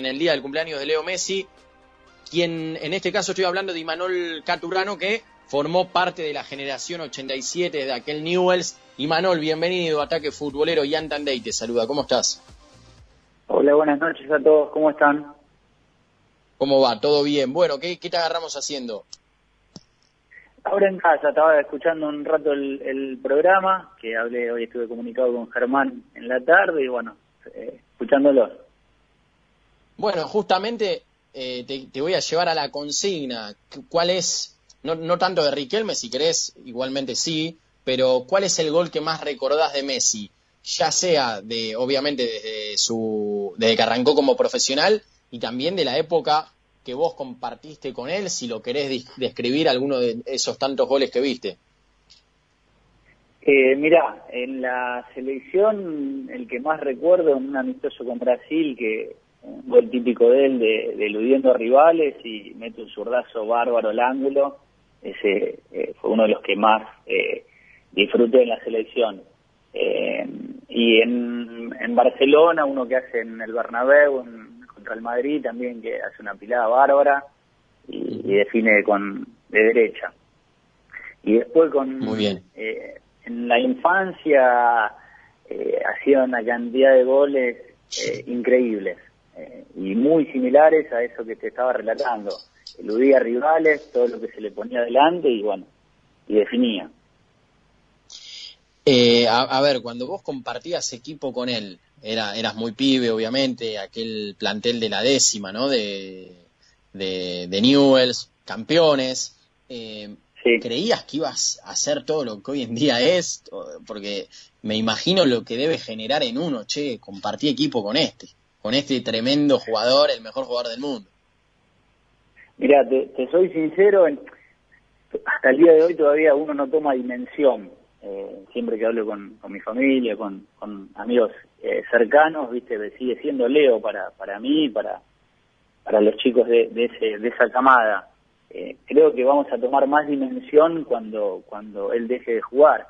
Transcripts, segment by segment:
en el día del cumpleaños de Leo Messi, quien en este caso estoy hablando de Imanol Caturano, que formó parte de la generación 87 de aquel Newells. Imanol, bienvenido a Ataque Futbolero. Ian Tandey te saluda, ¿cómo estás? Hola, buenas noches a todos, ¿cómo están? ¿Cómo va? ¿Todo bien? Bueno, ¿qué, qué te agarramos haciendo? Ahora en casa, estaba escuchando un rato el, el, programa, que hablé, hoy estuve comunicado con Germán en la tarde y bueno, eh, escuchándolo. Bueno, justamente eh, te, voy a llevar a la consigna. ¿Cuál es, no, no tanto de Riquelme, si querés, igualmente sí, pero cuál es el gol que más recordás de Messi? Ya sea de, obviamente, desde su, desde que arrancó como profesional y también de la época que vos compartiste con él, si lo querés describir alguno de esos tantos goles que viste. Eh, mira, en la selección el que más recuerdo en un amistoso con Brasil, que un gol típico de él, de, de eludiendo a rivales y mete un zurdazo bárbaro al ángulo, ese eh, fue uno de los que más eh, disfruté en la selección. Eh, y en, en Barcelona, uno que hace en el Bernabéu, en, contra el Madrid también que hace una pilada bárbara y, y define con de derecha. Y después con Muy bien. Eh, en la infancia hacía una cantidad de goles increíbles eh, y muy similares a eso que te estaba relatando. Eludía rivales, todo lo que se le ponía delante y bueno, y definía. Eh, a, a, ver, cuando vos compartías equipo con él, era, eras muy pibe, obviamente, aquel plantel de la décima, ¿no? De, de, de Newells, campeones. Eh, sí. ¿Creías que ibas a hacer todo lo que hoy en día es? Porque me imagino lo que debe generar en uno, che, compartí equipo con este, con este tremendo jugador, el mejor jugador del mundo. Mira, te, soy sincero, hasta el día de hoy todavía uno no toma dimensión eh, siempre que hablo con, con mi familia, con, con amigos eh, cercanos, viste, sigue siendo Leo para, para mí, para, para los chicos de, de, ese, de esa camada. Eh, creo que vamos a tomar más dimensión cuando, cuando él deje de jugar.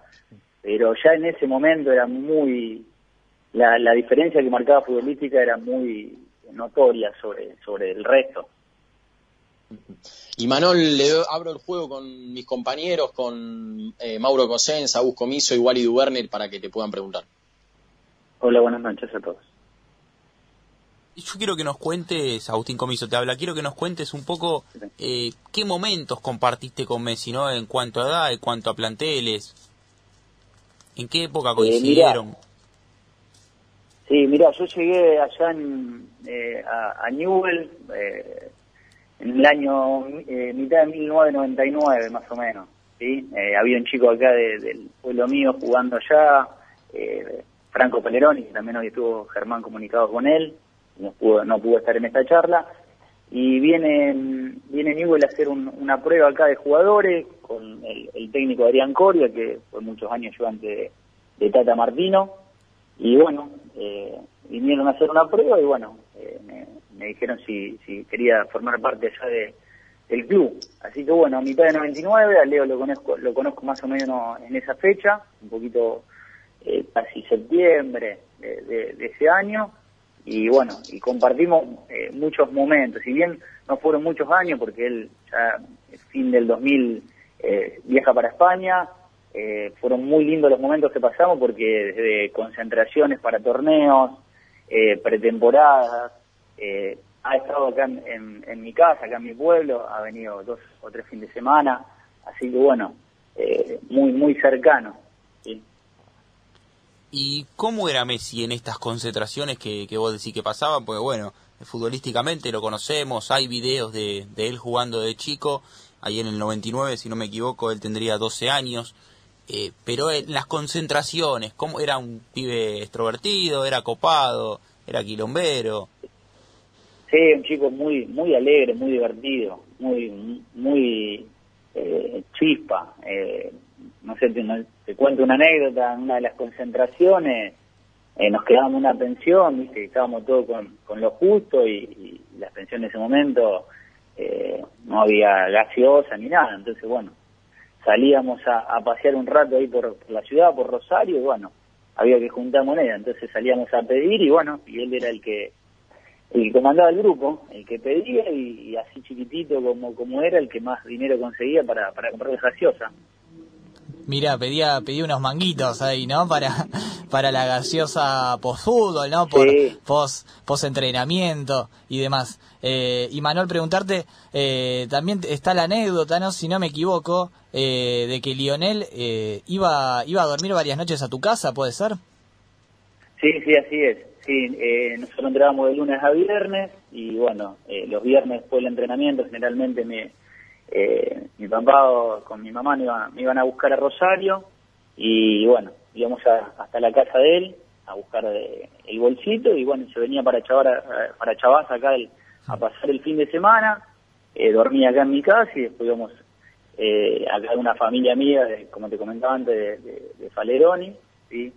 Pero ya en ese momento era muy, la, la diferencia que marcaba futbolística era muy notoria sobre, sobre el resto. Y Manol, le abro el juego con mis compañeros, con eh, Mauro Cosens, Agus Comiso y Wally Duberner para que te puedan preguntar. Hola, buenas noches a todos. Yo quiero que nos cuentes, Agustín Comiso te habla, quiero que nos cuentes un poco eh, qué momentos compartiste con Messi, ¿no? En cuanto a edad, en cuanto a planteles, en qué época coincidieron. Eh, mirá, sí, mira, yo llegué allá en, eh, a, Newell, eh, en el año eh, mitad de 1999 más o menos. ¿sí? Eh, había un chico acá de, del pueblo mío jugando allá, eh, Franco Peleroni, que también hoy estuvo Germán comunicado con él, no pudo, no pudo estar en esta charla, y viene, viene Newell a hacer un, una prueba acá de jugadores con el, el, técnico Adrián Coria, que fue muchos años ayudante de, de Tata Martino, y bueno, eh, vinieron a hacer una prueba y bueno, eh, me, dijeron si, si quería formar parte allá de, del club. Así que bueno, a mitad de 99, a Leo lo conozco, lo conozco más o menos en esa fecha, un poquito eh, casi septiembre de, de, ese año, y bueno, y compartimos eh, muchos momentos, si bien no fueron muchos años, porque él ya fin del 2000 eh, viaja para España, eh, fueron muy lindos los momentos que pasamos porque desde concentraciones para torneos, eh, pretemporadas, eh, ha estado acá en, mi casa, acá en mi pueblo, ha venido dos o tres fines de semana, así que bueno, eh, muy, muy cercano. ¿Y cómo era Messi en estas concentraciones que, que vos decís que pasaban? Porque bueno, futbolísticamente lo conocemos, hay videos de, de él jugando de chico, ahí en el 99, si no me equivoco, él tendría 12 años. Eh, pero en las concentraciones, ¿cómo era un pibe extrovertido? ¿Era copado? ¿Era quilombero? Sí, un chico muy muy alegre, muy divertido, muy muy eh, chispa. Eh, no sé, te, cuento una anécdota, en una de las concentraciones eh, nos quedábamos una pensión, ¿viste? estábamos todos con, con lo justo y, y las pensiones en ese momento eh, no había gaseosa ni nada, entonces bueno, salíamos a, pasear un rato ahí por, por, la ciudad, por Rosario, y bueno, había que juntar moneda, entonces salíamos a pedir y bueno, y él era el que el que comandaba el grupo, el que pedía y, así chiquitito como, como era, el que más dinero conseguía para, para comprar gaseosa. Mira, pedía, pedía unos manguitos ahí, ¿no? Para, para la gaseosa post-fútbol, ¿no? Por, post, post entrenamiento y demás. Eh, y Manuel, preguntarte, eh, también está la anécdota, ¿no? Si no me equivoco, eh, de que Lionel eh, iba, iba a dormir varias noches a tu casa, ¿puede ser? Sí, sí, así es. Sí, eh, nosotros entrábamos de lunes a viernes y bueno, los viernes después del entrenamiento generalmente me eh, mi papá con mi mamá me, iban a buscar a Rosario y bueno, íbamos hasta la casa de él a buscar eh, el bolsito y bueno, se venía para Chavar, para Chavaz acá a pasar el fin de semana, eh, dormía acá en mi casa y después íbamos eh, acá de una familia mía, como te comentaba antes, de, Faleroni, ¿sí?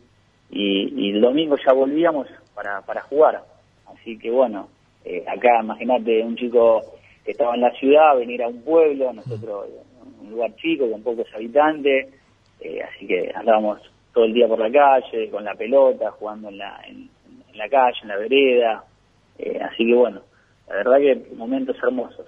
y, y, el domingo ya volvíamos para, para jugar. Así que bueno, eh, acá imagínate un chico que estaba en la ciudad, venir a un pueblo, nosotros un lugar chico con pocos habitantes, eh, así que andábamos todo el día por la calle, con la pelota, jugando en la, en, la calle, en la vereda, eh, así que bueno, la verdad que momentos hermosos.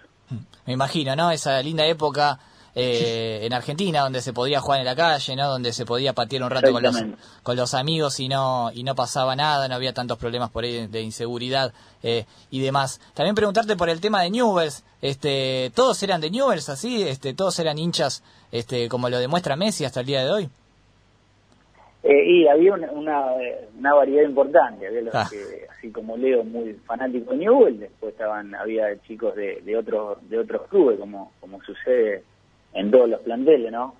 Me imagino, ¿no? Esa linda época eh, en Argentina, donde se podía jugar en la calle, ¿no? Donde se podía patear un rato con los, con los amigos y no, y no pasaba nada, no había tantos problemas por ahí de inseguridad eh, y demás. También preguntarte por el tema de Newells, este, ¿todos eran de Newells así? Este, ¿Todos eran hinchas este, como lo demuestra Messi hasta el día de hoy? Eh, y había una, una, variedad importante, había los ah. que, así como Leo, muy fanático de Newell, después estaban, había chicos de, de otros de otros clubes, como, como sucede en todos los planteles, ¿no?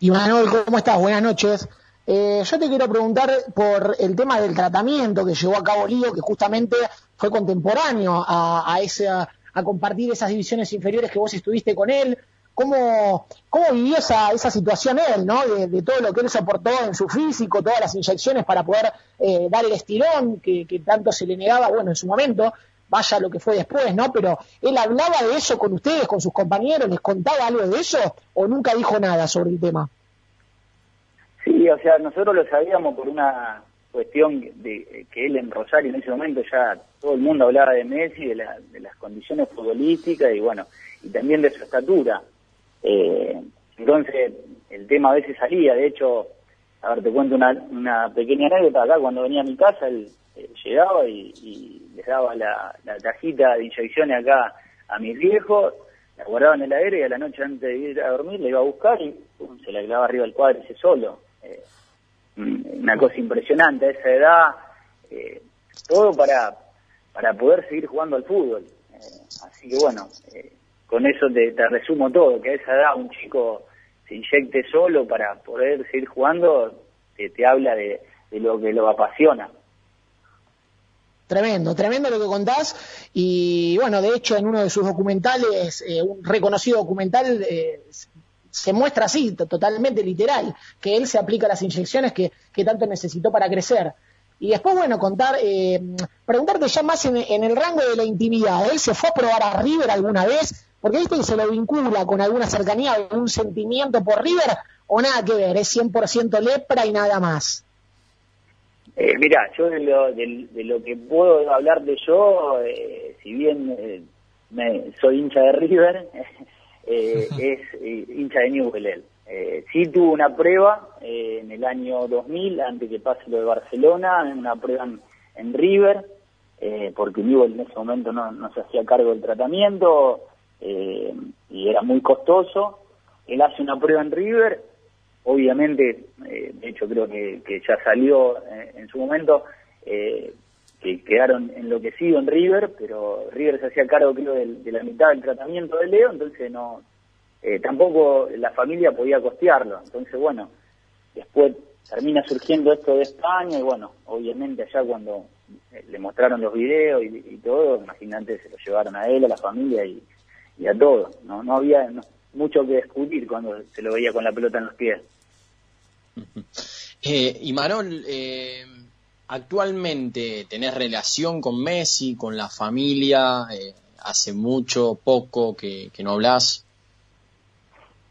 Y Manuel, ¿cómo estás? Buenas noches. Eh, yo te quiero preguntar por el tema del tratamiento que llevó a cabo Lío, que justamente fue contemporáneo a, a, esa, a compartir esas divisiones inferiores que vos estuviste con él. ¿Cómo, cómo vivió esa, esa situación él, ¿no? De, todo lo que él soportó en su físico, todas las inyecciones para poder eh, dar el estirón que, que tanto se le negaba, bueno, en su momento, vaya lo que fue después, ¿no? Pero él hablaba de eso con ustedes, con sus compañeros, les contaba algo de eso o nunca dijo nada sobre el tema. Sí, o sea, nosotros lo sabíamos por una cuestión de que él en Rosario en ese momento ya todo el mundo hablaba de Messi, de, las condiciones futbolísticas y bueno, y también de su estatura. Eh, entonces el tema a veces salía, de hecho, a ver, te cuento una, una pequeña anécdota acá, cuando venía a mi casa, él eh, llegaba y, les daba la, la, tajita de inyecciones acá a mis viejos, la guardaba en el aire y a la noche antes de ir a dormir le iba a buscar y se la clavaba arriba del ese solo. Eh, una cosa impresionante a esa edad, eh, todo para, para poder seguir jugando al fútbol. así que bueno, con eso te, resumo todo, que a esa edad un chico se inyecte solo para poder seguir jugando, te, habla de, lo que lo apasiona. Tremendo, tremendo lo que contás. Y bueno, de hecho, en uno de sus documentales, eh, un reconocido documental, eh, se muestra así, totalmente literal, que él se aplica las inyecciones que, tanto necesitó para crecer. Y después, bueno, contar, eh, preguntarte ya más en, el rango de la intimidad. ¿Él se fue a probar a River alguna vez? Porque viste se lo vincula con alguna cercanía, algún sentimiento por River, o nada que ver, es 100% lepra y nada más. Eh, mira, yo de lo, de, lo, que puedo hablar de yo, eh, si bien eh, me, soy hincha de River, eh, es hincha de Newell. sí tuvo una prueba en el año 2000, antes que pase lo de Barcelona, una prueba en, River, porque Newell en ese momento no se hacía cargo del tratamiento y era muy costoso. Él hace una prueba en River obviamente, eh, de hecho creo que, ya salió eh, en su momento, eh, que quedaron enloquecidos en River, pero River se hacía cargo creo de, la mitad del tratamiento de Leo, entonces no, tampoco la familia podía costearlo, entonces bueno, después termina surgiendo esto de España y bueno, obviamente allá cuando le mostraron los videos y, todo, imagínate, se lo llevaron a él, a la familia y, a todo, no, no había mucho que discutir cuando se lo veía con la pelota en los pies. Eh, y Marol, eh, actualmente tenés relación con Messi, con la familia, eh, hace mucho, poco que, no hablas.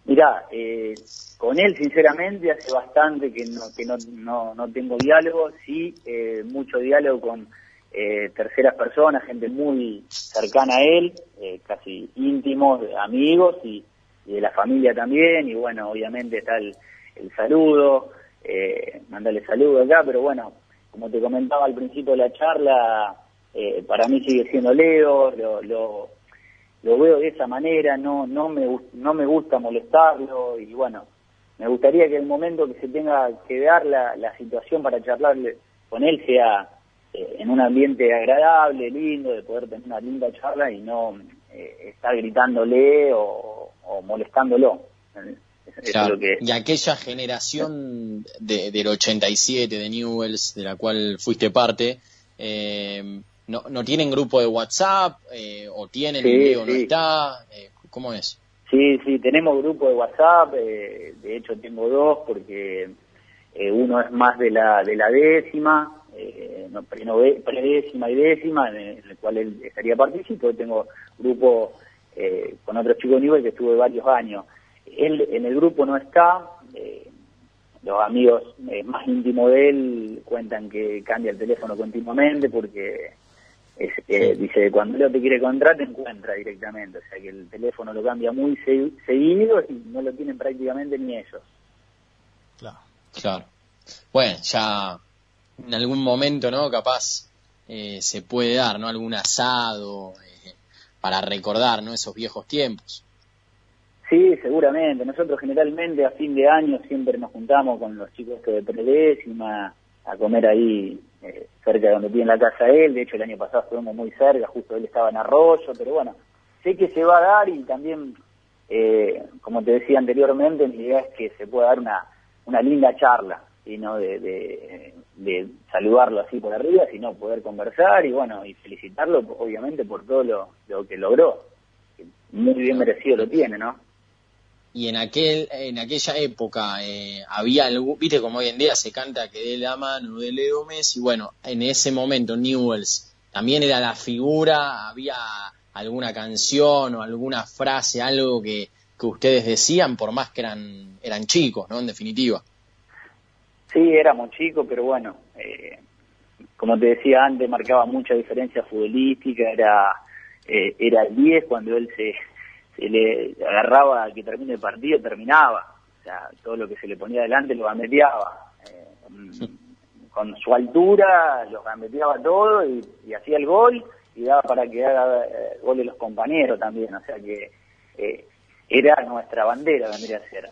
Mirá, eh, con él sinceramente hace bastante que no, que no, no, no tengo diálogo, sí, eh, mucho diálogo con eh, terceras personas, gente muy cercana a él, eh, casi íntimos, amigos y, de la familia también, y bueno, obviamente está el, el saludo, eh, mandarle saludo acá, pero bueno, como te comentaba al principio de la charla, eh, para mí sigue siendo Leo, lo, lo lo veo de esa manera, no, no, me, no me gusta molestarlo y bueno, me gustaría que el momento que se tenga que dar la, la situación para charlar con él sea eh, en un ambiente agradable, lindo, de poder tener una linda charla y no eh, estar gritándole o, molestándolo. Y aquella generación de, del 87 de Newells, de la cual fuiste parte, eh, no, no tienen grupo de WhatsApp eh, o tienen y no está eh, cómo es sí sí tenemos grupo de WhatsApp eh, de hecho tengo dos porque uno es más de la de la décima no, predécima y décima en el, cual él estaría participando tengo grupo con otros chicos nivel que estuve varios años él en el grupo no está los amigos más íntimos de él cuentan que cambia el teléfono continuamente porque es, eh, dice, cuando Leo te quiere encontrar, te encuentra directamente. O sea que el teléfono lo cambia muy seguido y no lo tienen prácticamente ni ellos. Claro. Claro. Bueno, ya en algún momento, ¿no? Capaz eh, se puede dar, ¿no? Algún asado eh, para recordar, ¿no? Esos viejos tiempos. Sí, seguramente. Nosotros generalmente a fin de año siempre nos juntamos con los chicos de predécima a comer ahí eh, cerca de donde tiene la casa él, de hecho el año pasado estuvimos muy cerca, justo él estaba en Arroyo, pero bueno, sé que se va a dar y también, eh, como te decía anteriormente, mi idea es que se pueda dar una, una linda charla, y no de, de, saludarlo así por arriba, sino poder conversar y bueno, y felicitarlo obviamente por todo lo, lo que logró, muy bien merecido lo tiene, ¿no? y en aquel en aquella época eh, había algo, viste como hoy en día se canta que de la mano de Leo Messi, bueno, en ese momento Newells también era la figura, había alguna canción o alguna frase, algo que, que ustedes decían, por más que eran, eran chicos, ¿no? En definitiva. Sí, éramos chicos, pero bueno, eh, como te decía antes, marcaba mucha diferencia futbolística, era, eh, era el 10 cuando él se, se le agarraba que termine el partido, terminaba. O sea, todo lo que se le ponía adelante lo gambeteaba. Eh, con su altura lo gambeteaba todo y, hacía el gol y daba para que haga eh, gol de los compañeros también. O sea que eh, era nuestra bandera, vendría a ser.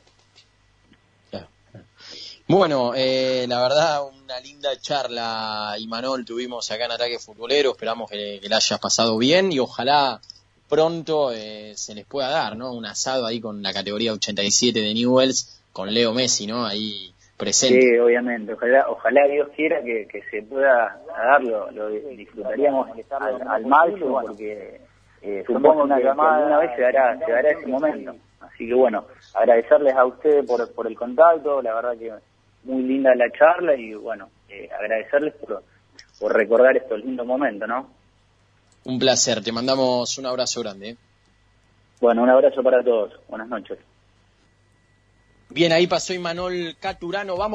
Bueno, eh, la verdad, una linda charla, Imanol, tuvimos acá en Ataque Futbolero. Esperamos que, que la hayas pasado bien y ojalá pronto eh, se les pueda dar, ¿no? Un asado ahí con la categoría 87 de Newells, con Leo Messi, ¿no? Ahí presente. Sí, obviamente. Ojalá, ojalá Dios quiera que, se pueda darlo. Lo disfrutaríamos al, al máximo porque eh, supongo que, alguna vez se dará, se dará ese momento. Así que bueno, agradecerles a ustedes por, por el contacto, la verdad que muy linda la charla y bueno, eh, agradecerles por, por recordar estos lindos momentos, ¿no? Un placer, te mandamos un abrazo grande. ¿eh? Bueno, un abrazo para todos. Buenas noches. Bien, ahí pasó Imanol Caturano. Vamos